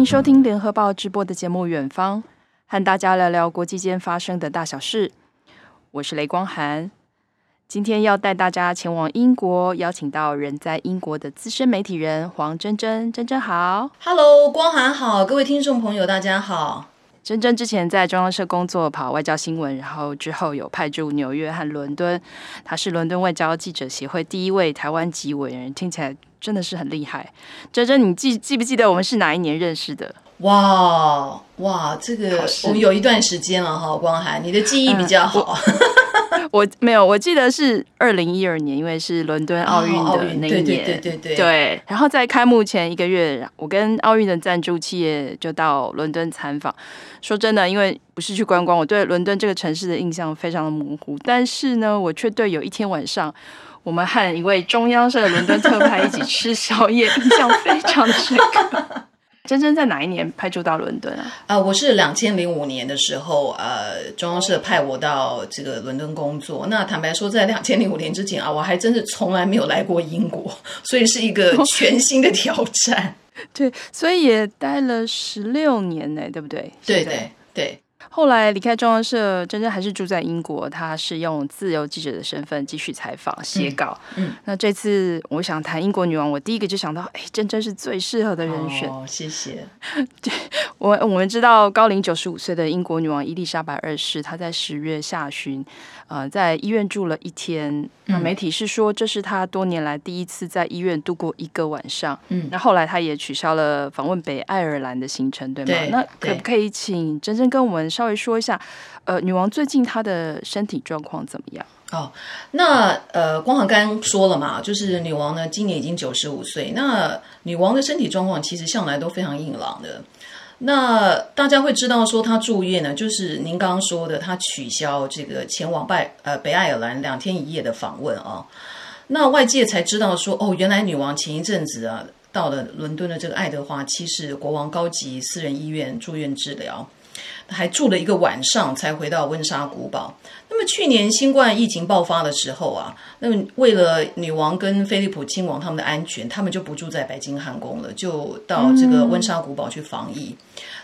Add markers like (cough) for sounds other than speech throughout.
迎收听联合报直播的节目《远方》，和大家聊聊国际间发生的大小事。我是雷光涵，今天要带大家前往英国，邀请到人在英国的资深媒体人黄真真。真真好，Hello，光涵好，各位听众朋友大家好。真真之前在中央社工作，跑外交新闻，然后之后有派驻纽约和伦敦。他是伦敦外交记者协会第一位台湾籍委员，听起来真的是很厉害。真真，你记记不记得我们是哪一年认识的？哇哇，这个我们有一段时间了哈，光涵，你的记忆比较好。嗯我 (laughs) 没有，我记得是二零一二年，因为是伦敦奥运的那一年，对对对对对。对，然后在开幕前一个月，我跟奥运的赞助企业就到伦敦参访。说真的，因为不是去观光，我对伦敦这个城市的印象非常的模糊。但是呢，我却对有一天晚上，我们和一位中央社的伦敦特派一起吃宵夜，印象非常的深刻。真真在哪一年派驻到伦敦啊？啊、呃，我是两千零五年的时候，呃，中央社派我到这个伦敦工作。那坦白说，在两千零五年之前啊，我还真是从来没有来过英国，所以是一个全新的挑战。(laughs) 对，所以也待了十六年呢，对不对？对对对。后来离开中央社，真真还是住在英国。他是用自由记者的身份继续采访、写稿。嗯，嗯，那这次我想谈英国女王，我第一个就想到，哎，真真是最适合的人选。哦，谢谢。(laughs) 对，我我们知道高龄九十五岁的英国女王伊丽莎白二世，她在十月下旬，呃，在医院住了一天。那媒体是说，这是她多年来第一次在医院度过一个晚上。嗯，那后来她也取消了访问北爱尔兰的行程，对吗？对，那可不可以请真真跟我们稍微说一下，呃，女王最近她的身体状况怎么样？哦，那呃，光涵刚刚说了嘛，就是女王呢，今年已经九十五岁。那女王的身体状况其实向来都非常硬朗的。那大家会知道说她住院呢，就是您刚刚说的，她取消这个前往拜呃北爱尔兰两天一夜的访问啊。那外界才知道说，哦，原来女王前一阵子啊，到了伦敦的这个爱德华七世国王高级私人医院住院治疗。还住了一个晚上，才回到温莎古堡。那么去年新冠疫情爆发的时候啊，那么为了女王跟菲利普亲王他们的安全，他们就不住在白金汉宫了，就到这个温莎古堡去防疫。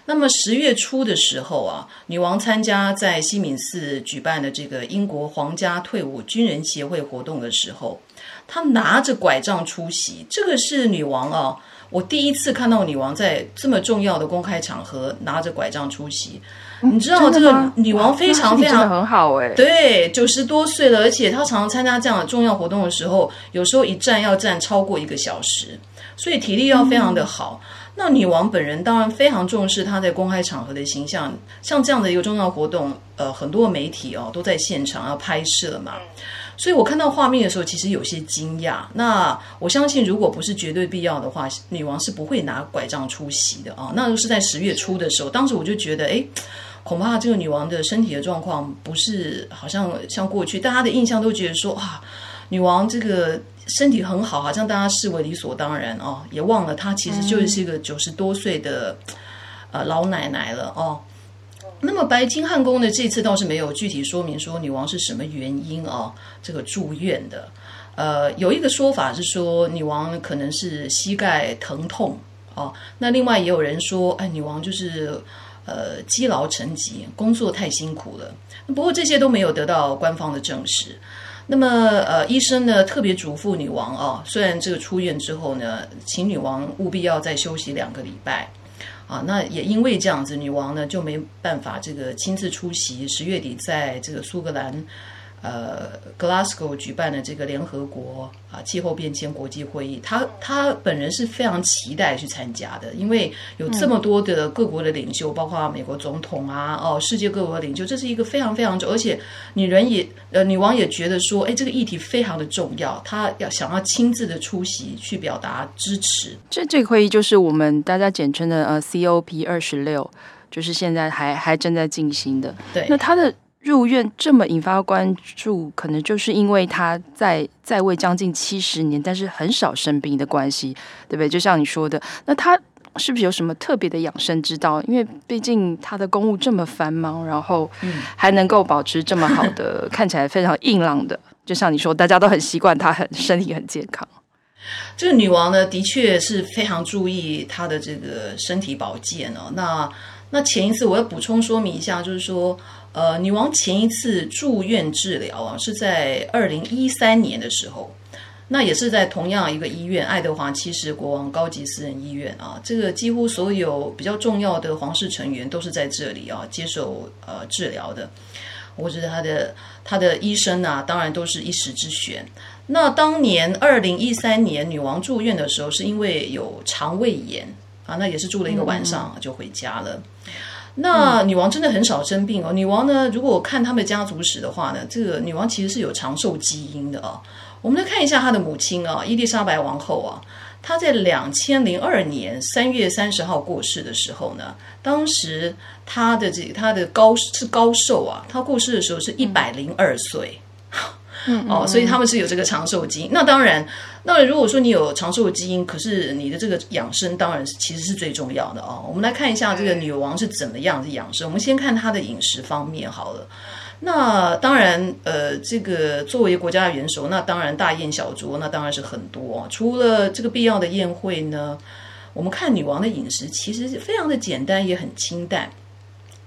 那么十月初的时候啊，女王参加在西敏寺举办的这个英国皇家退伍军人协会活动的时候，她拿着拐杖出席。这个是女王啊。我第一次看到女王在这么重要的公开场合拿着拐杖出席，你知道这个女王非常非常很好哎，对，九十多岁了，而且她常常参加这样的重要活动的时候，有时候一站要站超过一个小时，所以体力要非常的好。那女王本人当然非常重视她在公开场合的形象，像这样的一个重要活动，呃，很多媒体哦都在现场要拍摄嘛。所以我看到画面的时候，其实有些惊讶。那我相信，如果不是绝对必要的话，女王是不会拿拐杖出席的啊。那都是在十月初的时候，当时我就觉得，哎，恐怕这个女王的身体的状况不是好像像过去大家的印象都觉得说，啊，女王这个身体很好，好像大家视为理所当然哦，也忘了她其实就是一个九十多岁的呃老奶奶了哦。那么白金汉宫呢，这次倒是没有具体说明说女王是什么原因啊，这个住院的。呃，有一个说法是说女王可能是膝盖疼痛哦。那另外也有人说，哎，女王就是呃积劳成疾，工作太辛苦了。不过这些都没有得到官方的证实。那么呃，医生呢特别嘱咐女王啊，虽然这个出院之后呢，请女王务必要再休息两个礼拜。啊，那也因为这样子，女王呢就没办法这个亲自出席十月底在这个苏格兰。呃，Glasgow 举办的这个联合国啊气候变迁国际会议，他他本人是非常期待去参加的，因为有这么多的各国的领袖，嗯、包括美国总统啊，哦，世界各国的领袖，这是一个非常非常重，而且女人也呃女王也觉得说，哎，这个议题非常的重要，她要想要亲自的出席去表达支持。这这个会议就是我们大家简称的呃 COP 二十六，就是现在还还正在进行的。对，那他的。入院这么引发关注，可能就是因为他在在位将近七十年，但是很少生病的关系，对不对？就像你说的，那他是不是有什么特别的养生之道？因为毕竟他的公务这么繁忙，然后还能够保持这么好的，(laughs) 看起来非常硬朗的，就像你说，大家都很习惯他很 (laughs) 身体很健康。这个女王呢，的确是非常注意她的这个身体保健哦。那那前一次我要补充说明一下，就是说，呃，女王前一次住院治疗啊，是在二零一三年的时候，那也是在同样一个医院——爱德华七世国王高级私人医院啊。这个几乎所有比较重要的皇室成员都是在这里啊接受呃治疗的。我觉得他的他的医生啊，当然都是一时之选。那当年二零一三年女王住院的时候，是因为有肠胃炎啊，那也是住了一个晚上就回家了。那女王真的很少生病哦。女王呢，如果看她们家族史的话呢，这个女王其实是有长寿基因的哦。我们来看一下她的母亲啊，伊丽莎白王后啊，她在两千零二年三月三十号过世的时候呢，当时她的这她的高是高寿啊，她过世的时候是一百零二岁。嗯，哦，所以他们是有这个长寿基因。那当然，那如果说你有长寿基因，可是你的这个养生当然是其实是最重要的哦。我们来看一下这个女王是怎么样的养生。我们先看她的饮食方面好了。那当然，呃，这个作为国家的元首，那当然大宴小酌，那当然是很多啊。除了这个必要的宴会呢，我们看女王的饮食其实非常的简单，也很清淡。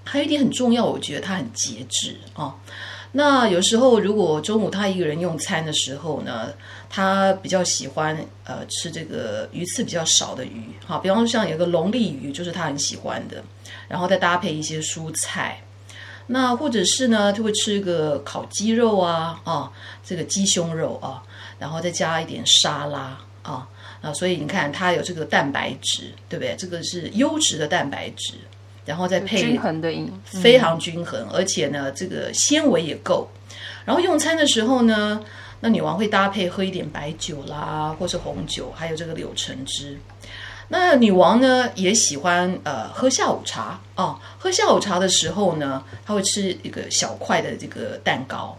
还有一点很重要，我觉得她很节制啊。哦那有时候，如果中午他一个人用餐的时候呢，他比较喜欢呃吃这个鱼刺比较少的鱼，好，比方说像有个龙利鱼，就是他很喜欢的，然后再搭配一些蔬菜，那或者是呢，他会吃一个烤鸡肉啊，啊，这个鸡胸肉啊，然后再加一点沙拉啊，啊，所以你看他有这个蛋白质，对不对？这个是优质的蛋白质。然后再配均衡的饮，非常均衡，而且呢，这个纤维也够。然后用餐的时候呢，那女王会搭配喝一点白酒啦，或是红酒，还有这个柳橙汁。那女王呢也喜欢呃喝下午茶哦，喝下午茶的时候呢，她会吃一个小块的这个蛋糕，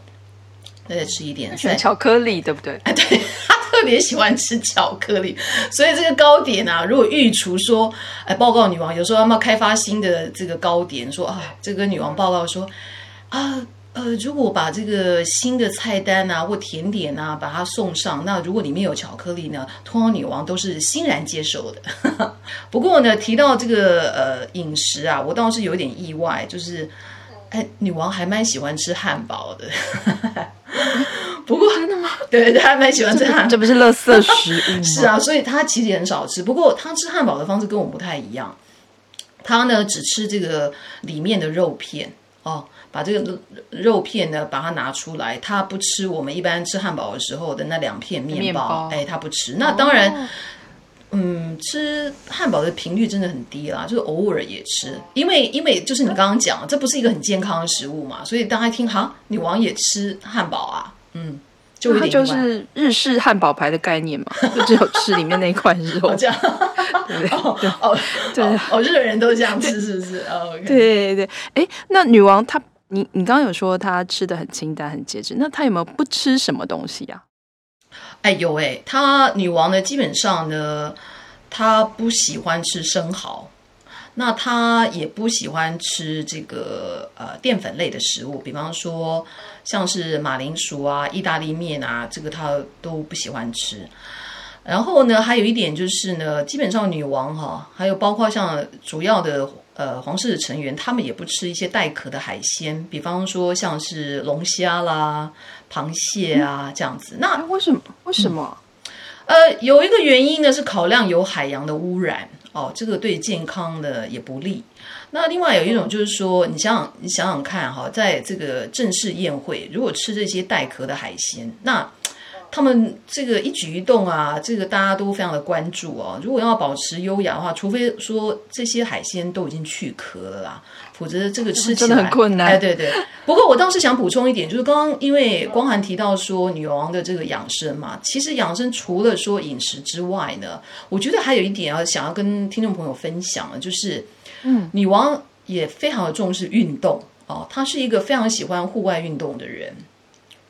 再吃一点巧克力，对不对？啊，对。(laughs) 特别喜欢吃巧克力，(laughs) 所以这个糕点啊，如果御厨说，哎，报告女王，有时候要不要开发新的这个糕点？说啊，这个女王报告说，啊，呃，如果把这个新的菜单啊或甜点啊把它送上，那如果里面有巧克力呢，通常女王都是欣然接受的。(laughs) 不过呢，提到这个呃饮食啊，我倒是有点意外，就是哎，女王还蛮喜欢吃汉堡的。(laughs) 不过真的吗？(laughs) 对，他还蛮喜欢吃汉堡，这不是垃圾食物？(laughs) 是啊，所以他其实也很少吃。不过他吃汉堡的方式跟我们不太一样，他呢只吃这个里面的肉片哦，把这个肉片呢把它拿出来，他不吃我们一般吃汉堡的时候的那两片面包，哎，他不吃。那当然，哦、嗯，吃汉堡的频率真的很低啦，就是偶尔也吃，因为因为就是你刚刚讲，这不是一个很健康的食物嘛，所以大家听哈，女王也吃汉堡啊。嗯，就它就是日式汉堡排的概念嘛，(laughs) 就只有吃里面那一块肉，(laughs) 这样。(laughs) 对哦哦对。哦，日本人都这样吃，是不是？哦，对对对，哎，那女王她，你你刚刚有说她吃的很清淡、很节制，那她有没有不吃什么东西呀？哎有哎，她女王呢，基本上呢，她不喜欢吃生蚝。那他也不喜欢吃这个呃淀粉类的食物，比方说像是马铃薯啊、意大利面啊，这个他都不喜欢吃。然后呢，还有一点就是呢，基本上女王哈，还有包括像主要的呃皇室的成员，他们也不吃一些带壳的海鲜，比方说像是龙虾啦、螃蟹啊这样子。那为什么？为什么？呃，有一个原因呢，是考量有海洋的污染。哦，这个对健康的也不利。那另外有一种就是说，你想想，你想想看哈，在这个正式宴会，如果吃这些带壳的海鲜，那他们这个一举一动啊，这个大家都非常的关注哦。如果要保持优雅的话，除非说这些海鲜都已经去壳了啦。否则这个吃起来真的很困难。哎，对对。不过我倒是想补充一点，就是刚刚因为光涵提到说女王的这个养生嘛，其实养生除了说饮食之外呢，我觉得还有一点要想要跟听众朋友分享的，就是嗯，女王也非常的重视运动哦，她是一个非常喜欢户外运动的人。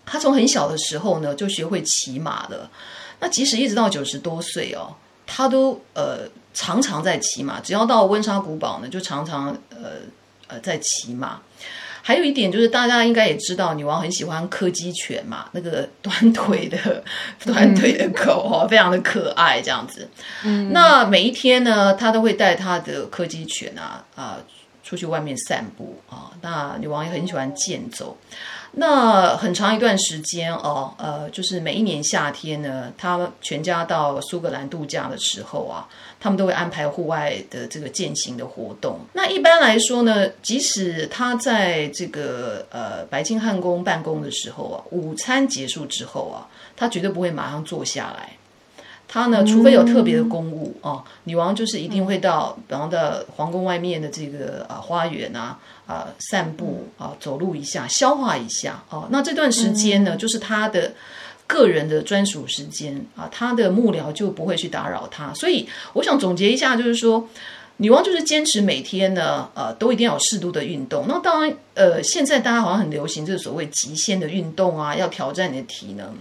她从很小的时候呢就学会骑马了，那即使一直到九十多岁哦，她都呃常常在骑马，只要到温莎古堡呢，就常常呃。呃，在骑马，还有一点就是，大家应该也知道，女王很喜欢柯基犬嘛，那个短腿的短腿的狗哦，非常的可爱，这样子。嗯，那每一天呢，她都会带她的柯基犬啊啊出去外面散步啊。那女王也很喜欢健走。那很长一段时间哦，呃，就是每一年夏天呢，他全家到苏格兰度假的时候啊，他们都会安排户外的这个践行的活动。那一般来说呢，即使他在这个呃白金汉宫办公的时候啊，午餐结束之后啊，他绝对不会马上坐下来。他呢，除非有特别的公务哦，女王就是一定会到，比方到皇宫外面的这个啊花园啊啊散步啊，走路一下，消化一下哦。那这段时间呢，就是他的个人的专属时间啊，他的幕僚就不会去打扰他。所以我想总结一下，就是说，女王就是坚持每天呢，呃，都一定要有适度的运动。那当然，呃，现在大家好像很流行这个所谓极限的运动啊，要挑战你的体能。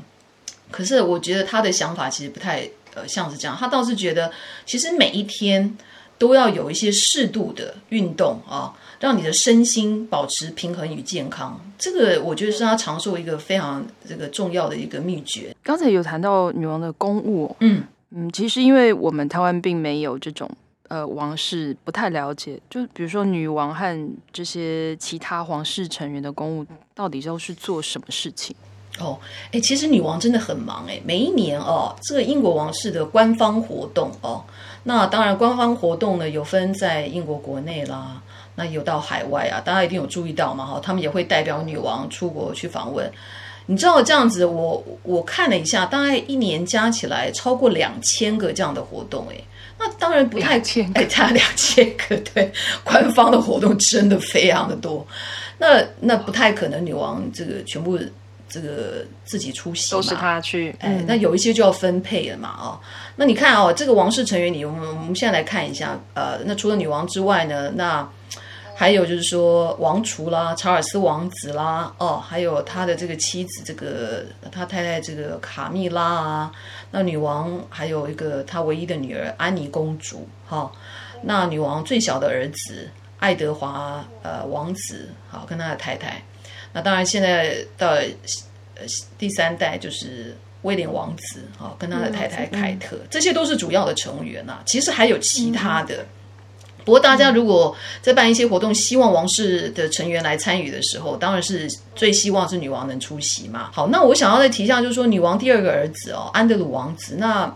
可是我觉得他的想法其实不太。呃，像是这样，他倒是觉得，其实每一天都要有一些适度的运动啊，让你的身心保持平衡与健康。这个我觉得是他长寿一个非常这个重要的一个秘诀。刚才有谈到女王的公务，嗯嗯，其实因为我们台湾并没有这种呃王室，不太了解，就比如说女王和这些其他皇室成员的公务到底都是做什么事情。哦，哎，其实女王真的很忙哎，每一年哦，这个英国王室的官方活动哦，那当然官方活动呢有分在英国国内啦，那有到海外啊，大家一定有注意到嘛哈，他们也会代表女王出国去访问。你知道这样子，我我看了一下，大概一年加起来超过两千个这样的活动哎，那当然不太千哎，差两千个对，官方的活动真的非常的多，那那不太可能女王这个全部。这个自己出席都是他去，哎，那有一些就要分配了嘛，哦，那你看哦，这个王室成员里，我们我们现在来看一下，呃，那除了女王之外呢，那还有就是说王储啦，查尔斯王子啦，哦，还有他的这个妻子，这个他太太这个卡蜜拉啊，那女王还有一个他唯一的女儿安妮公主，哈、哦，那女王最小的儿子爱德华呃王子，好，跟他的太太。那当然，现在到呃第三代就是威廉王子啊，跟他的太太凯特，这些都是主要的成员呐。其实还有其他的，不过大家如果在办一些活动，希望王室的成员来参与的时候，当然是最希望是女王能出席嘛。好，那我想要再提一下，就是说女王第二个儿子哦，安德鲁王子，那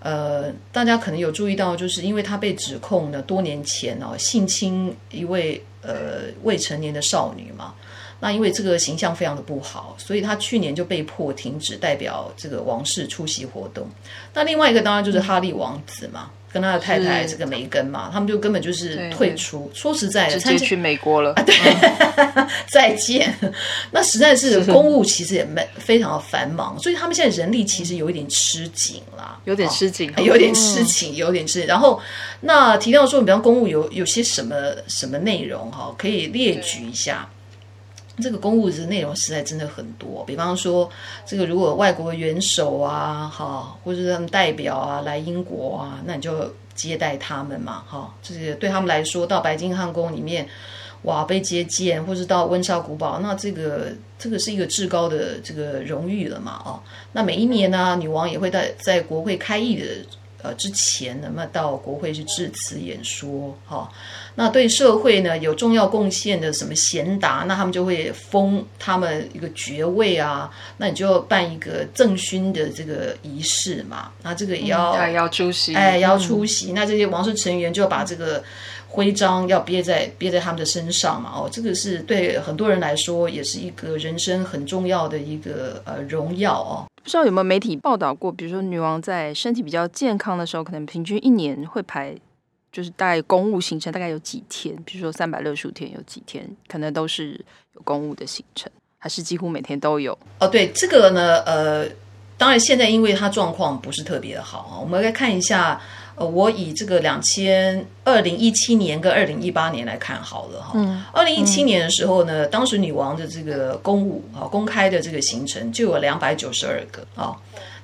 呃，大家可能有注意到，就是因为他被指控呢，多年前哦性侵一位呃未成年的少女嘛。那因为这个形象非常的不好，所以他去年就被迫停止代表这个王室出席活动。那另外一个当然就是哈利王子嘛，跟他的太太这个梅根嘛，他们就根本就是退出。说实在的，直接去美国了。啊、对，嗯、(laughs) 再见。那实在是公务其实也没非常的繁忙，所以他们现在人力其实有一点吃紧啦，有点吃紧，有点吃紧，有点吃紧。然后那提到说，比方公务有有些什么什么内容哈，可以列举一下。这个公务的内容实在真的很多，比方说，这个如果外国元首啊，哈，或者是他们代表啊来英国啊，那你就接待他们嘛，哈，这个对他们来说，到白金汉宫里面，哇，被接见，或是到温莎古堡，那这个这个是一个至高的这个荣誉了嘛，哦，那每一年呢，女王也会在在国会开议的。呃，之前那么到国会去致辞演说，哈、哦，那对社会呢有重要贡献的什么贤达，那他们就会封他们一个爵位啊，那你就办一个赠勋的这个仪式嘛，那这个也要、嗯、要出席，哎，要出席，嗯、那这些王室成员就要把这个徽章要别在别在他们的身上嘛，哦，这个是对很多人来说也是一个人生很重要的一个呃荣耀哦。不知道有没有媒体报道过，比如说女王在身体比较健康的时候，可能平均一年会排，就是大概公务行程大概有几天，比如说三百六十五天有几天，可能都是有公务的行程，还是几乎每天都有？哦，对，这个呢，呃，当然现在因为她状况不是特别的好啊，我们来看一下，呃，我以这个两千二零一七年跟二零一八年来看好了哈。二零一七年的时候呢，当时女王的这个公务啊，公开的这个行程就有两百九十二个啊。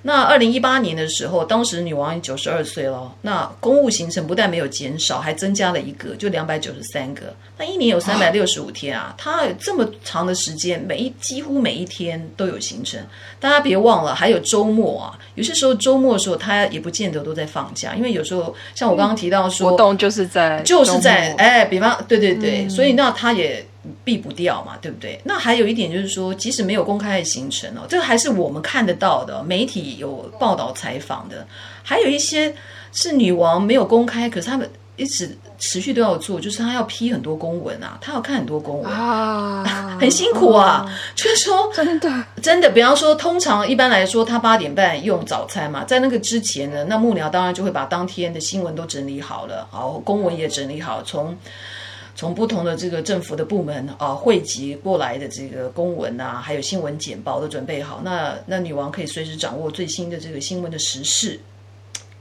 那二零一八年的时候，当时女王九十二岁了。那公务行程不但没有减少，还增加了一个，就两百九十三个。那一年有三百六十五天啊，她有这么长的时间，每一几乎每一天都有行程。大家别忘了，还有周末啊。有些时候周末的时候，她也不见得都在放假，因为有时候像我刚刚提到说，活动就是在就是在哎，比方对对对，嗯、所以那她也。避不掉嘛，对不对？那还有一点就是说，即使没有公开的行程哦，这个还是我们看得到的，媒体有报道采访的。还有一些是女王没有公开，可是他们一直持续都要做，就是她要批很多公文啊，她要看很多公文啊，很辛苦啊。哦、就是说，真的真的，比方说，通常一般来说，她八点半用早餐嘛，在那个之前呢，那幕僚当然就会把当天的新闻都整理好了，好，公文也整理好，从。从不同的这个政府的部门啊，汇集过来的这个公文啊，还有新闻简报都准备好。那那女王可以随时掌握最新的这个新闻的时事。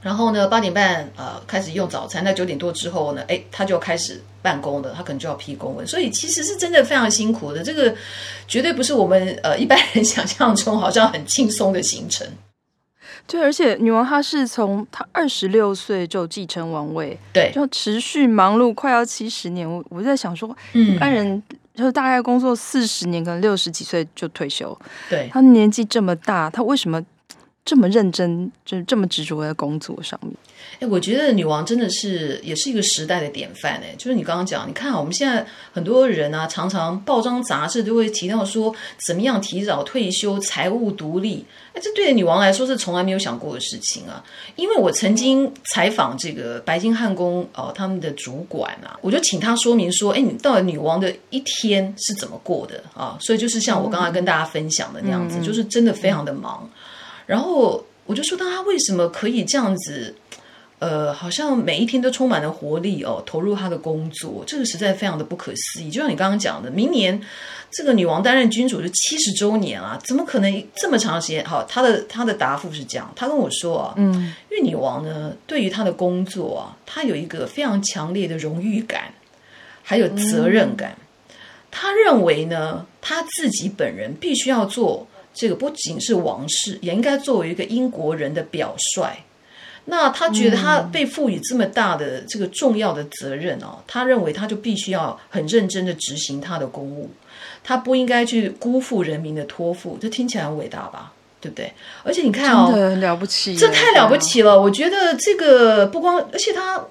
然后呢，八点半呃开始用早餐，那九点多之后呢，哎，她就要开始办公了，她可能就要批公文。所以其实是真的非常辛苦的，这个绝对不是我们呃一般人想象中好像很轻松的行程。对，而且女王她是从她二十六岁就继承王位，对，就持续忙碌快要七十年。我我在想说，一般人就是大概工作四十年，可能六十几岁就退休。对，她年纪这么大，她为什么这么认真，就这么执着在工作上面？哎，我觉得女王真的是也是一个时代的典范。哎，就是你刚刚讲，你看我们现在很多人啊，常常报章杂志都会提到说，怎么样提早退休、财务独立。哎，这对女王来说是从来没有想过的事情啊。因为我曾经采访这个白金汉宫哦，他们的主管啊，我就请他说明说，哎，你到底女王的一天是怎么过的啊？所以就是像我刚才跟大家分享的那样子，嗯、就是真的非常的忙。嗯、然后我就说，到他为什么可以这样子？呃，好像每一天都充满了活力哦，投入他的工作，这个实在非常的不可思议。就像你刚刚讲的，明年这个女王担任君主是七十周年啊，怎么可能这么长时间？好，他的他的答复是这样，他跟我说啊，嗯，因为女王呢，对于她的工作啊，她有一个非常强烈的荣誉感，还有责任感。她、嗯、认为呢，他自己本人必须要做这个，不仅是王室，也应该作为一个英国人的表率。那他觉得他被赋予这么大的这个重要的责任哦，嗯、他认为他就必须要很认真的执行他的公务，他不应该去辜负人民的托付。这听起来很伟大吧？对不对？而且你看哦，很了不起，这太了不起了。我觉得这个不光，而且他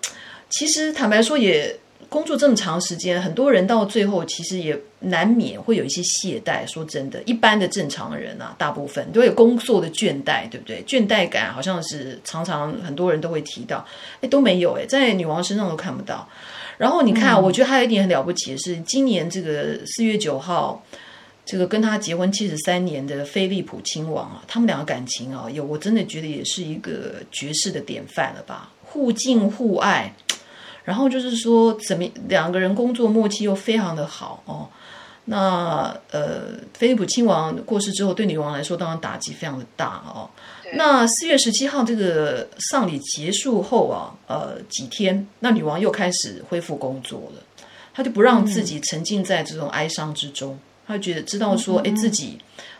其实坦白说也。工作这么长时间，很多人到最后其实也难免会有一些懈怠。说真的，一般的正常人啊，大部分都有工作的倦怠，对不对？倦怠感好像是常常很多人都会提到，哎，都没有哎，在女王身上都看不到。然后你看，我觉得还有一点很了不起的是，今年这个四月九号，这个跟他结婚七十三年的菲利普亲王啊，他们两个感情啊，有我真的觉得也是一个绝世的典范了吧，互敬互爱。然后就是说，怎么两个人工作默契又非常的好哦。那呃，菲利普亲王过世之后，对女王来说当然打击非常的大哦。那四月十七号这个丧礼结束后啊，呃几天，那女王又开始恢复工作了。她就不让自己沉浸在这种哀伤之中，她觉得知道说，哎，自己。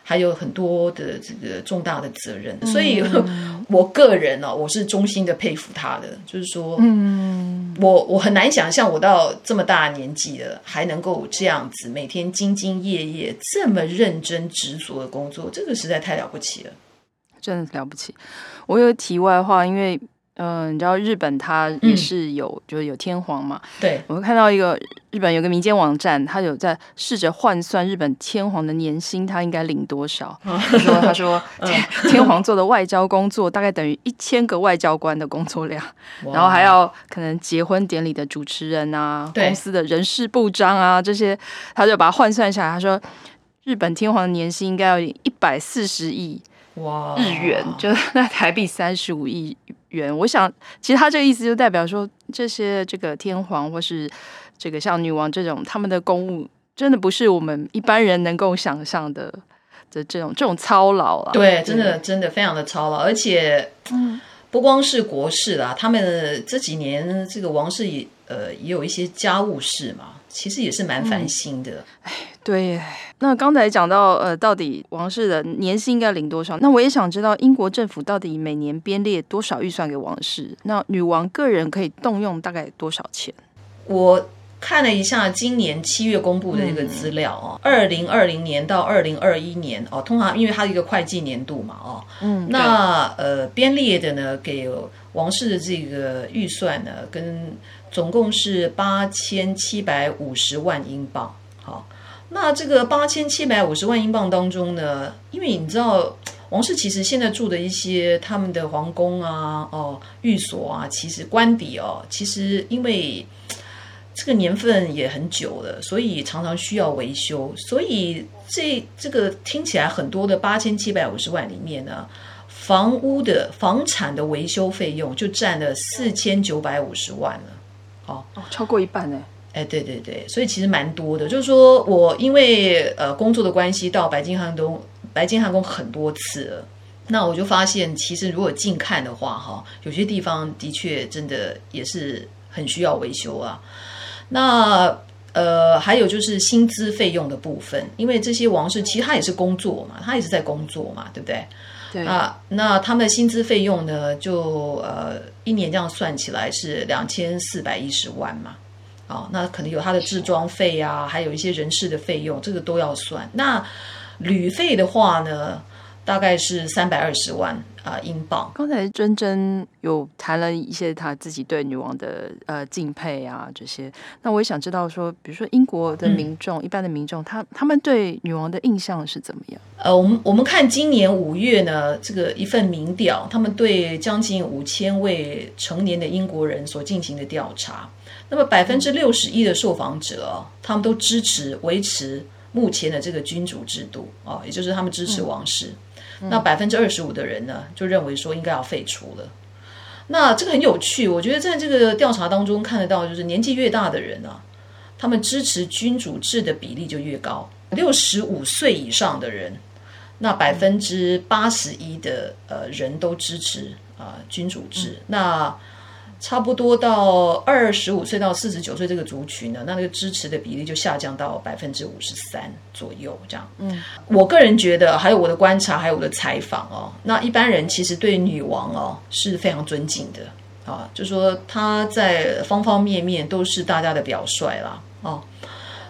还有很多的这个重大的责任，所以 (laughs) 我个人呢、哦，我是衷心的佩服他的。就是说，嗯，我我很难想象，我到这么大年纪了，还能够这样子每天兢兢业业、这么认真执着的工作，这个实在太了不起了，真的了不起。我有题外话，因为。嗯，你知道日本它也是有，嗯、就是有天皇嘛。对，我们看到一个日本有个民间网站，他有在试着换算日本天皇的年薪，他应该领多少？他说：“他说 (laughs) 天，天皇做的外交工作大概等于一千个外交官的工作量，然后还要可能结婚典礼的主持人啊，公司的人事部长啊这些，他就把它换算下来。他说，日本天皇的年薪应该要一百四十亿哇日元，哇就 (laughs) 那台币三十五亿。”元，我想其实他这个意思就代表说，这些这个天皇或是这个像女王这种，他们的公务真的不是我们一般人能够想象的的这种这种操劳啊。对，真的真的非常的操劳，而且嗯不光是国事啦，他们这几年这个王室也呃，也有一些家务事嘛，其实也是蛮烦心的。哎、嗯，对。那刚才讲到，呃，到底王室的年薪应该领多少？那我也想知道，英国政府到底每年编列多少预算给王室？那女王个人可以动用大概多少钱？我看了一下今年七月公布的这个资料哦，二零二零年到二零二一年哦，通常因为它是一个会计年度嘛哦，嗯，那呃编列的呢，给王室的这个预算呢，跟总共是八千七百五十万英镑，好。那这个八千七百五十万英镑当中呢，因为你知道，王室其实现在住的一些他们的皇宫啊、哦寓所啊，其实官邸哦，其实因为这个年份也很久了，所以常常需要维修。所以这这个听起来很多的八千七百五十万里面呢，房屋的房产的维修费用就占了四千九百五十万了，哦，哦，超过一半呢。哎，对对对，所以其实蛮多的。就是说我因为呃工作的关系到白金汉宫，白金汉宫很多次了，那我就发现，其实如果近看的话，哈，有些地方的确真的也是很需要维修啊。那呃，还有就是薪资费用的部分，因为这些王室其实他也是工作嘛，他也是在工作嘛，对不对？对啊，那他们的薪资费用呢，就呃一年这样算起来是两千四百一十万嘛。哦，那可能有他的置装费啊，还有一些人事的费用，这个都要算。那旅费的话呢，大概是三百二十万啊、呃、英镑。刚才珍珍有谈了一些他自己对女王的呃敬佩啊这些，那我也想知道说，比如说英国的民众，嗯、一般的民众，他他们对女王的印象是怎么样？呃，我们我们看今年五月呢，这个一份民调，他们对将近五千位成年的英国人所进行的调查。那么百分之六十一的受访者，他们都支持维持目前的这个君主制度啊，也就是他们支持王室。嗯、那百分之二十五的人呢，就认为说应该要废除了。那这个很有趣，我觉得在这个调查当中看得到，就是年纪越大的人啊，他们支持君主制的比例就越高。六十五岁以上的人，那百分之八十一的呃人都支持啊、呃、君主制。嗯、那差不多到二十五岁到四十九岁这个族群呢，那那个支持的比例就下降到百分之五十三左右，这样。嗯，我个人觉得，还有我的观察，还有我的采访哦，那一般人其实对女王哦是非常尊敬的啊，就说她在方方面面都是大家的表率啦哦。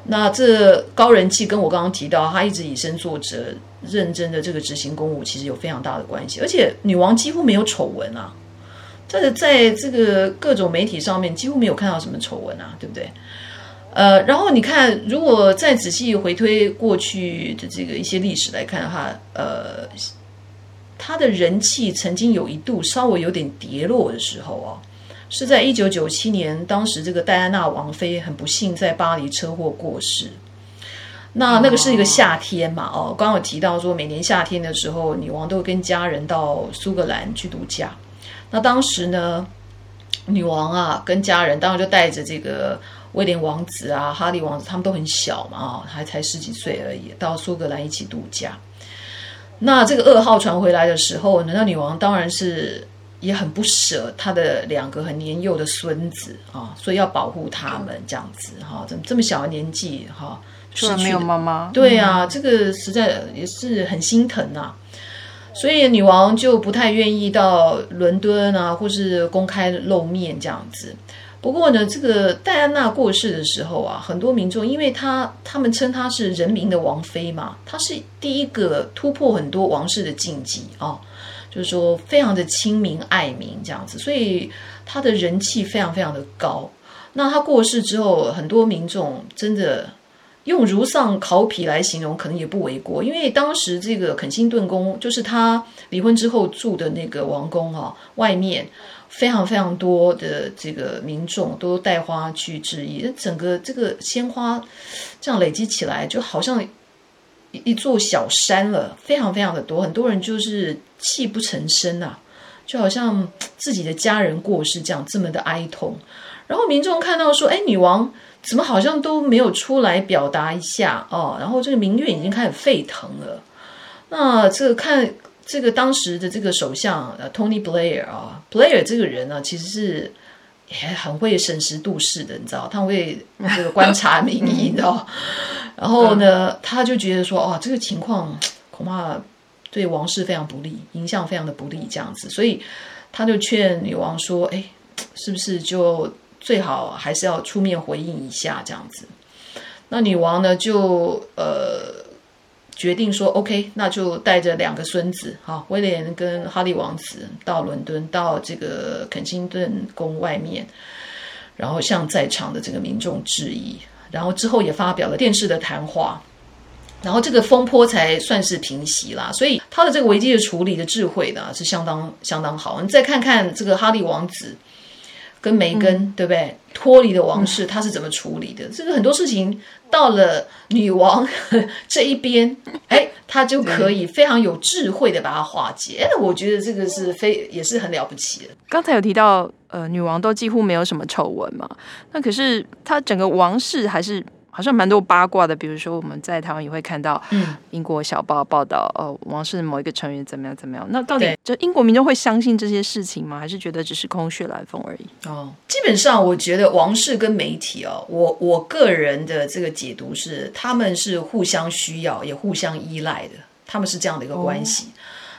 那这高人气跟我刚刚提到，她一直以身作则、认真的这个执行公务，其实有非常大的关系，而且女王几乎没有丑闻啊。在在这个各种媒体上面几乎没有看到什么丑闻啊，对不对？呃，然后你看，如果再仔细回推过去的这个一些历史来看的话，呃，他的人气曾经有一度稍微有点跌落的时候哦，是在一九九七年，当时这个戴安娜王妃很不幸在巴黎车祸过世。那那个是一个夏天嘛，哦，刚刚有提到说，每年夏天的时候，女王都会跟家人到苏格兰去度假。那当时呢，女王啊跟家人当然就带着这个威廉王子啊、哈利王子，他们都很小嘛，啊，还才十几岁而已，到苏格兰一起度假。那这个噩耗传回来的时候，那女王当然是也很不舍她的两个很年幼的孙子啊，所以要保护他们这样子哈，怎么这么小的年纪哈，失去没有妈妈？对啊，这个实在也是很心疼呐。所以女王就不太愿意到伦敦啊，或是公开露面这样子。不过呢，这个戴安娜过世的时候啊，很多民众因为她他们称她是人民的王妃嘛，她是第一个突破很多王室的禁忌啊，就是说非常的亲民爱民这样子，所以她的人气非常非常的高。那她过世之后，很多民众真的。用如丧考妣来形容可能也不为过，因为当时这个肯辛顿宫就是他离婚之后住的那个王宫啊，外面非常非常多的这个民众都带花去致意，整个这个鲜花这样累积起来，就好像一座小山了，非常非常的多，很多人就是泣不成声啊，就好像自己的家人过世这样这么的哀痛，然后民众看到说，哎，女王。怎么好像都没有出来表达一下哦？然后这个民怨已经开始沸腾了。那这个看这个当时的这个首相呃，Tony Blair 啊，Blair 这个人呢，其实是也很会审时度势的，你知道，他会这个观察民意，你知道。然后呢，他就觉得说，哦，这个情况恐怕对王室非常不利，影响非常的不利，这样子，所以他就劝女王说，哎，是不是就最好还是要出面回应一下这样子？那女王呢，就呃。决定说 OK，那就带着两个孙子，哈，威廉跟哈利王子到伦敦，到这个肯辛顿宫外面，然后向在场的这个民众致意，然后之后也发表了电视的谈话，然后这个风波才算是平息啦。所以他的这个危机的处理的智慧呢，是相当相当好。你再看看这个哈利王子。跟梅根、嗯、对不对？脱离的王室，他是怎么处理的？嗯、这个很多事情到了女王 (laughs) 这一边，哎，他就可以非常有智慧的把它化解。哎，我觉得这个是非也是很了不起的。刚才有提到，呃，女王都几乎没有什么丑闻嘛，那可是她整个王室还是。好像蛮多八卦的，比如说我们在台湾也会看到，英国小报报道，哦，王室某一个成员怎么样怎么样。那到底就英国民众会相信这些事情吗？还是觉得只是空穴来风而已？哦，基本上我觉得王室跟媒体哦，我我个人的这个解读是，他们是互相需要也互相依赖的，他们是这样的一个关系。哦，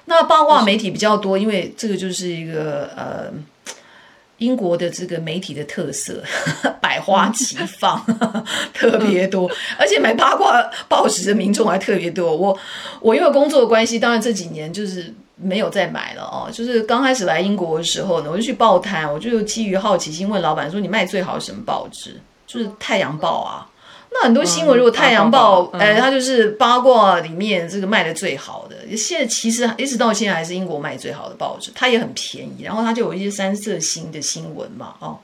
那八卦媒体比较多，因为这个就是一个呃。英国的这个媒体的特色，(laughs) 百花齐放，(laughs) 特别多，而且买八卦报纸的民众还特别多。我我因为工作的关系，当然这几年就是没有再买了哦。就是刚开始来英国的时候呢，我就去报摊，我就基于好奇心问老板说：“你卖最好什么报纸？”就是《太阳报》啊。那很多新闻，如果《太阳报》哎，它就是八卦里面这个卖的最好的。现在其实一直到现在还是英国卖最好的报纸，它也很便宜，然后它就有一些三色星的新闻嘛，哦。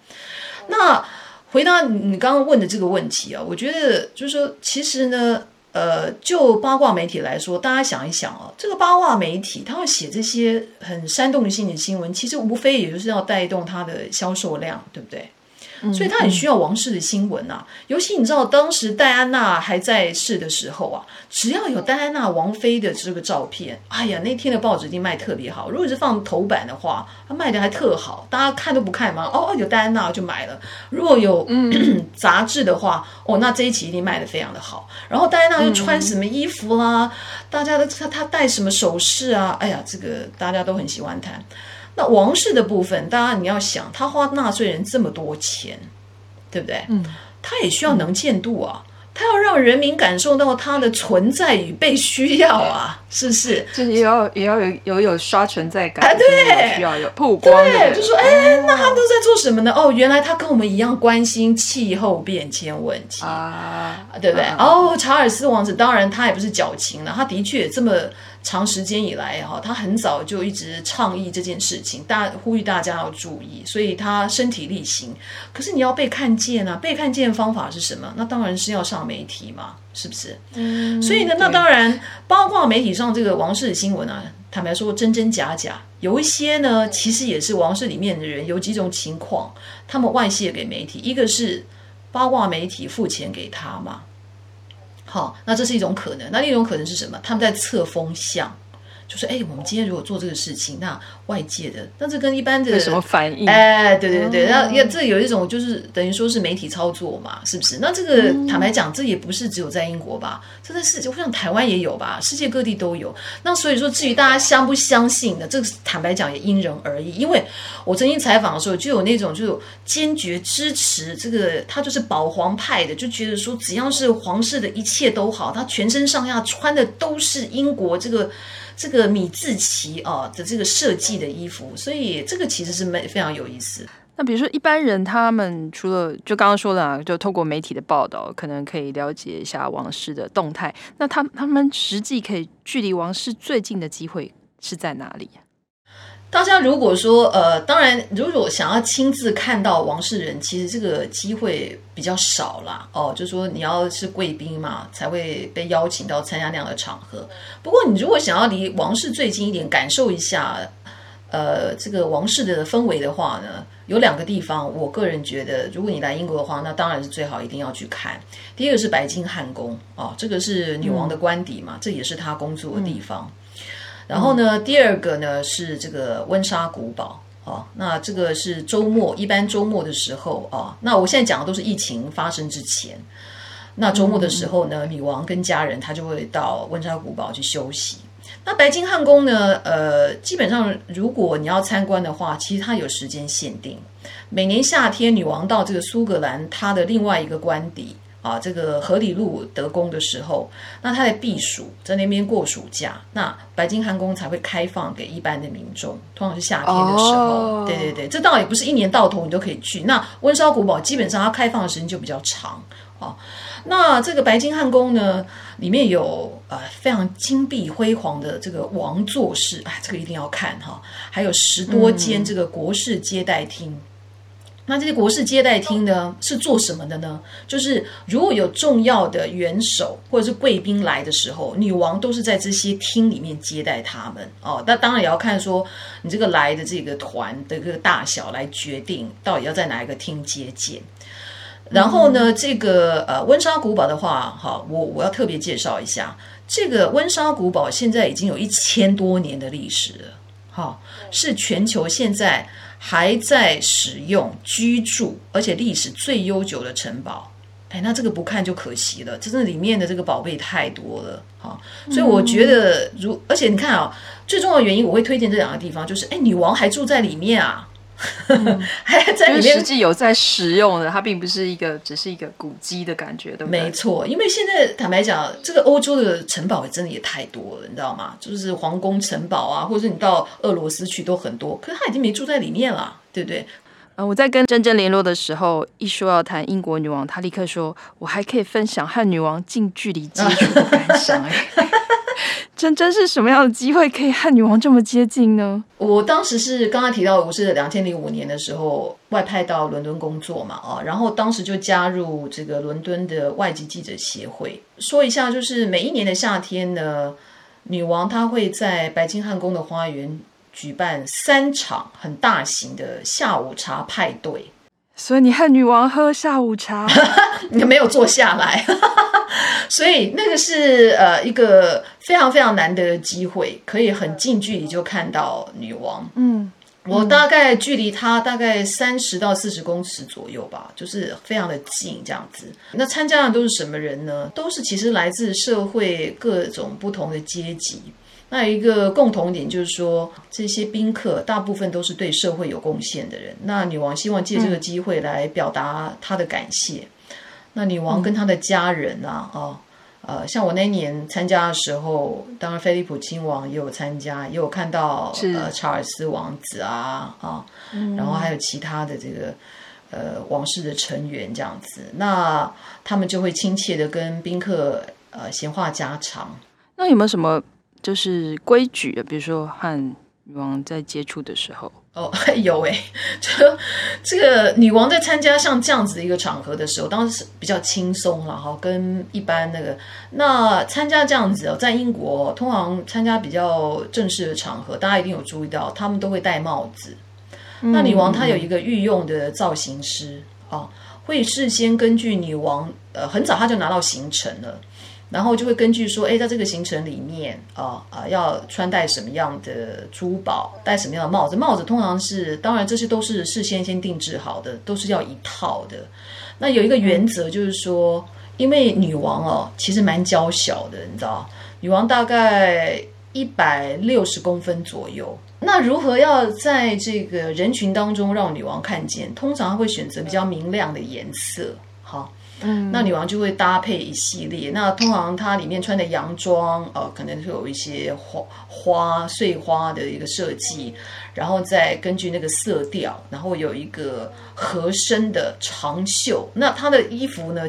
那回答你刚刚问的这个问题啊，我觉得就是说，其实呢，呃，就八卦媒体来说，大家想一想啊，这个八卦媒体它要写这些很煽动性的新闻，其实无非也就是要带动它的销售量，对不对？所以他很需要王室的新闻啊，尤其你知道，当时戴安娜还在世的时候啊，只要有戴安娜王妃的这个照片，哎呀，那天的报纸一定卖特别好。如果是放头版的话，它卖的还特好，大家看都不看嘛？哦，有戴安娜就买了。如果有 (clears throat) 杂志的话，哦，那这一期一定卖的非常的好。然后戴安娜又穿什么衣服啦、啊？大家都她她戴什么首饰啊？哎呀，这个大家都很喜欢谈。那王室的部分，当然你要想，他花纳税人这么多钱，对不对？嗯，他也需要能见度啊。嗯他要让人民感受到他的存在与被需要啊，是不是？就是也要也要有有有刷存在感，啊、对，需要有曝光。对，就说哎，那他们都在做什么呢？哦，原来他跟我们一样关心气候变迁问题啊，对不对？啊、哦，查尔斯王子当然他也不是矫情了，他的确也这么长时间以来哈，他很早就一直倡议这件事情，大呼吁大家要注意，所以他身体力行。可是你要被看见啊，被看见的方法是什么？那当然是要上。媒体嘛，是不是？嗯，所以呢，那当然，八卦媒体上这个王室的新闻啊，坦白说，真真假假，有一些呢，其实也是王室里面的人有几种情况，他们外泄给媒体，一个是八卦媒体付钱给他嘛，好，那这是一种可能，那另一种可能是什么？他们在测风向。就说哎，我们今天如果做这个事情，那外界的，那这跟一般的什么反应？哎，对对对，那也这有一种就是等于说是媒体操作嘛，是不是？那这个坦白讲，这也不是只有在英国吧？这个世界，我想台湾也有吧，世界各地都有。那所以说，至于大家相不相信的，这个坦白讲也因人而异。因为我曾经采访的时候，就有那种就坚决支持这个，他就是保皇派的，就觉得说只要是皇室的一切都好，他全身上下穿的都是英国这个。这个米字旗哦的这个设计的衣服，所以这个其实是没非常有意思。那比如说一般人，他们除了就刚刚说的啊，就透过媒体的报道，可能可以了解一下王室的动态。那他他们实际可以距离王室最近的机会是在哪里？大家如果说呃，当然，如果想要亲自看到王室人，其实这个机会比较少啦。哦。就是说你要是贵宾嘛，才会被邀请到参加那样的场合。不过你如果想要离王室最近一点，感受一下呃这个王室的氛围的话呢，有两个地方，我个人觉得，如果你来英国的话，那当然是最好一定要去看。第一个是白金汉宫哦，这个是女王的官邸嘛，嗯、这也是她工作的地方。嗯然后呢，第二个呢是这个温莎古堡哦，那这个是周末，一般周末的时候啊、哦。那我现在讲的都是疫情发生之前。那周末的时候呢，女王跟家人她就会到温莎古堡去休息。那白金汉宫呢，呃，基本上如果你要参观的话，其实它有时间限定。每年夏天，女王到这个苏格兰她的另外一个官邸。啊，这个河里路德宫的时候，那他在避暑，在那边过暑假，那白金汉宫才会开放给一般的民众，通常是夏天的时候。Oh. 对对对，这倒也不是一年到头你都可以去。那温莎古堡基本上它开放的时间就比较长。啊，那这个白金汉宫呢，里面有呃非常金碧辉煌的这个王座室，哎，这个一定要看哈，还有十多间这个国事接待厅。嗯那这些国事接待厅呢，是做什么的呢？就是如果有重要的元首或者是贵宾来的时候，女王都是在这些厅里面接待他们哦。那当然也要看说你这个来的这个团的这个大小来决定到底要在哪一个厅接见。然后呢，这个呃温莎古堡的话，哈，我我要特别介绍一下，这个温莎古堡现在已经有一千多年的历史了，哈，是全球现在。还在使用、居住，而且历史最悠久的城堡，哎，那这个不看就可惜了。真的里面的这个宝贝太多了，哈，所以我觉得，如而且你看啊，最重要的原因，我会推荐这两个地方，就是哎，女王还住在里面啊。嗯、(laughs) 还在里面，实际有在使用的，它并不是一个，只是一个古迹的感觉，对不对？没错，因为现在坦白讲，这个欧洲的城堡也真的也太多了，你知道吗？就是皇宫城堡啊，或者是你到俄罗斯去都很多，可是他已经没住在里面了，对不对？呃，我在跟珍珍联络的时候，一说要谈英国女王，她立刻说，我还可以分享和女王近距离接触的感想，哎。(laughs) (laughs) (laughs) 真真是什么样的机会可以和女王这么接近呢？我当时是刚刚提到，我是两千零五年的时候外派到伦敦工作嘛，啊，然后当时就加入这个伦敦的外籍记者协会。说一下，就是每一年的夏天呢，女王她会在白金汉宫的花园举办三场很大型的下午茶派对。所以你和女王喝下午茶，(laughs) 你没有坐下来。(laughs) 所以那个是呃一个非常非常难得的机会，可以很近距离就看到女王。嗯，我大概距离她大概三十到四十公尺左右吧，就是非常的近这样子。那参加的都是什么人呢？都是其实来自社会各种不同的阶级。那有一个共同点就是说，这些宾客大部分都是对社会有贡献的人。那女王希望借这个机会来表达她的感谢。那女王跟她的家人啊，嗯、哦，呃，像我那年参加的时候，当然菲利普亲王也有参加，也有看到呃查尔斯王子啊，啊、然后还有其他的这个呃王室的成员这样子，那他们就会亲切的跟宾客呃闲话家常。那有没有什么就是规矩，比如说和女王在接触的时候？哦，(laughs) 有哎，就这个女王在参加像这样子的一个场合的时候，当时是比较轻松了哈，跟一般那个那参加这样子哦，在英国通常参加比较正式的场合，大家一定有注意到，他们都会戴帽子。嗯、那女王她有一个御用的造型师啊，会事先根据女王呃很早她就拿到行程了。然后就会根据说，哎，在这个行程里面，啊、啊，要穿戴什么样的珠宝，戴什么样的帽子？帽子通常是，当然这些都是事先先定制好的，都是要一套的。那有一个原则就是说，因为女王哦，其实蛮娇小的，你知道，女王大概一百六十公分左右。那如何要在这个人群当中让女王看见？通常会选择比较明亮的颜色，好。那女王就会搭配一系列。那通常她里面穿的洋装，呃，可能会有一些花花碎花的一个设计，然后再根据那个色调，然后有一个合身的长袖。那她的衣服呢，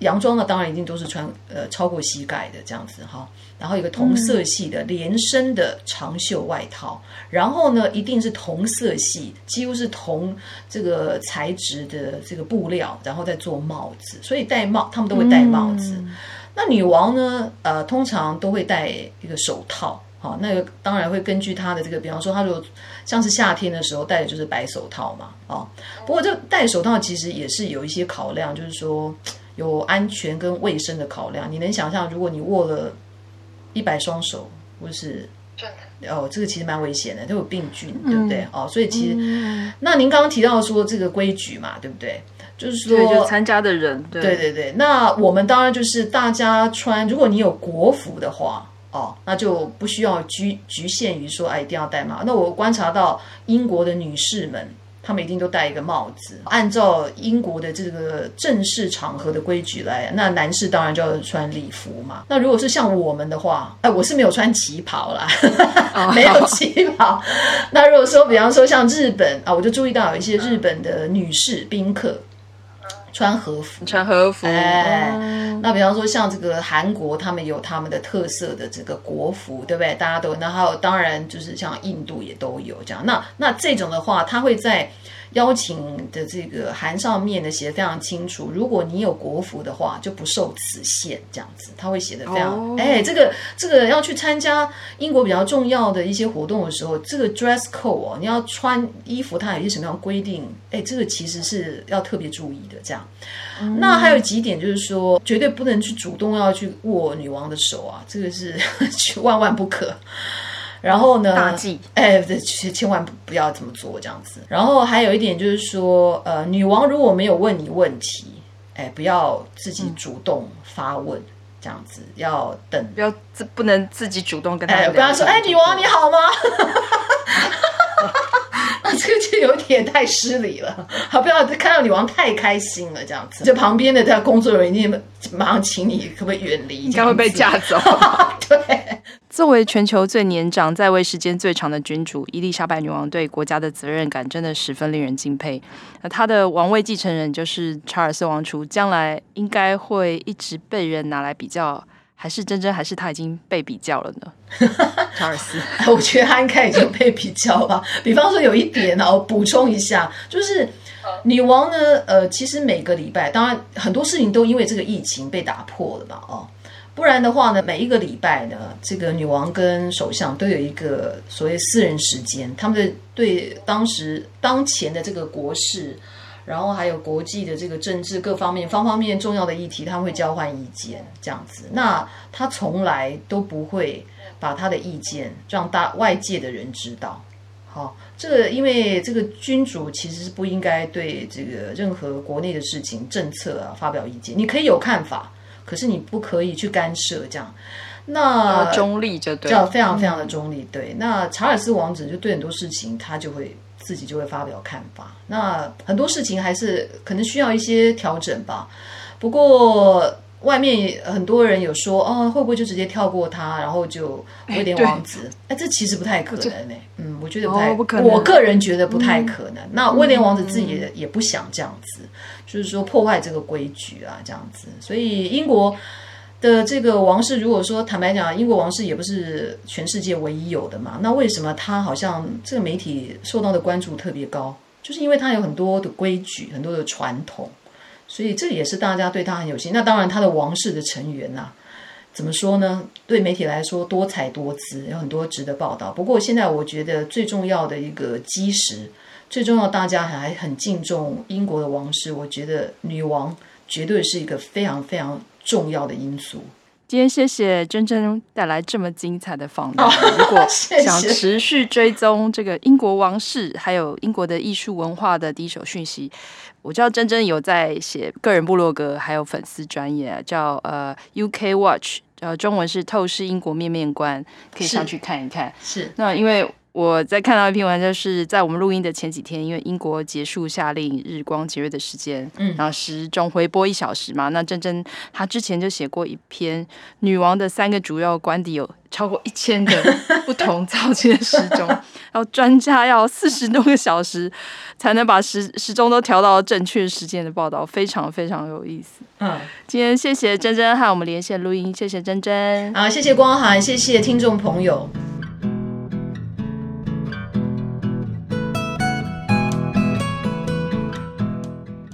洋装呢，当然一定都是穿呃超过膝盖的这样子哈。然后一个同色系的连身的长袖外套，嗯、然后呢，一定是同色系，几乎是同这个材质的这个布料，然后再做帽子。所以戴帽，他们都会戴帽子。嗯、那女王呢，呃，通常都会戴一个手套。好，那个当然会根据她的这个，比方说，她如果像是夏天的时候戴的就是白手套嘛。啊，不过这戴手套其实也是有一些考量，就是说有安全跟卫生的考量。你能想象，如果你握了。一百双手，或是哦，这个其实蛮危险的，都有病菌，对不对？哦，所以其实，那您刚刚提到说这个规矩嘛，对不对？就是说就参加的人，对对对对。那我们当然就是大家穿，如果你有国服的话，哦，那就不需要局局限于说，哎，一定要戴帽。那我观察到英国的女士们。他们一定都戴一个帽子，按照英国的这个正式场合的规矩来。那男士当然就要穿礼服嘛。那如果是像我们的话，哎，我是没有穿旗袍啦，(laughs) 没有旗袍。那如果说，比方说像日本啊，我就注意到有一些日本的女士宾客。穿和服，穿和服。哎，哦、那比方说像这个韩国，他们有他们的特色的这个国服，对不对？大家都，那还有当然就是像印度也都有这样。那那这种的话，他会在。邀请的这个函上面呢，写的非常清楚，如果你有国服的话，就不受此限，这样子，他会写的非常，哎、oh.，这个这个要去参加英国比较重要的一些活动的时候，这个 dress code 哦，你要穿衣服，它有一些什么样的规定？哎，这个其实是要特别注意的，这样。Mm. 那还有几点就是说，绝对不能去主动要去握女王的手啊，这个是 (laughs) 万万不可。然后呢？大忌！哎，这千千万不要这么做，这样子。然后还有一点就是说，呃，女王如果没有问你问题，哎，不要自己主动发问，嗯、这样子要等，不要自不能自己主动跟他聊。不要说，哎，女王你好吗？那 (laughs) 这个就有点太失礼了。好，不要看到女王太开心了，这样子，就旁边的这工作人员马上请你可不可以远离？应该会被架走。(laughs) 对。作为全球最年长、在位时间最长的君主，伊丽莎白女王对国家的责任感真的十分令人敬佩。那她的王位继承人就是查尔斯王储，将来应该会一直被人拿来比较，还是真真还是他已经被比较了呢？(laughs) 查尔斯，我觉得他应该已经被比较了。比方说有一点呢，我补充一下，就是女王呢，呃，其实每个礼拜，当然很多事情都因为这个疫情被打破了吧，哦。不然的话呢，每一个礼拜呢，这个女王跟首相都有一个所谓私人时间，他们的对当时当前的这个国事，然后还有国际的这个政治各方面方方面面重要的议题，他们会交换意见这样子。那他从来都不会把他的意见让大外界的人知道。好，这个因为这个君主其实是不应该对这个任何国内的事情、政策啊发表意见，你可以有看法。可是你不可以去干涉这样，那中立就对，叫非常非常的中立。对，那查尔斯王子就对很多事情他就会自己就会发表看法。那很多事情还是可能需要一些调整吧。不过外面很多人有说，哦，会不会就直接跳过他，然后就威廉王子？哎，这其实不太可能呢。嗯，我觉得不太，哦，不可能。我个人觉得不太可能。嗯，那威廉王子自己也，也不想这样子。就是说破坏这个规矩啊，这样子。所以英国的这个王室，如果说坦白讲，英国王室也不是全世界唯一有的嘛。那为什么他好像这个媒体受到的关注特别高？就是因为他有很多的规矩，很多的传统，所以这也是大家对他很有心。那当然，他的王室的成员呐、啊，怎么说呢？对媒体来说多彩多姿，有很多值得报道。不过现在我觉得最重要的一个基石。最重要，大家还很敬重英国的王室。我觉得女王绝对是一个非常非常重要的因素。今天谢谢珍珍带来这么精彩的访谈。如果 (laughs) 想持续追踪这个英国王室还有英国的艺术文化的第一手讯息，我知道珍珍有在写个人部落格，还有粉丝专业叫呃 UK Watch，呃中文是透视英国面面观，可以上去看一看。是，是那因为。我在看到一篇文章，就是在我们录音的前几天，因为英国结束下令日光节约的时间，嗯，然后时钟回拨一小时嘛。那珍珍她之前就写过一篇女王的三个主要官邸有超过一千个 (laughs) 不同造型的时钟，然后专家要四十多个小时才能把时时钟都调到正确时间的报道，非常非常有意思。嗯，今天谢谢珍珍和我们连线录音，谢谢珍珍。好，谢谢光涵，谢谢听众朋友。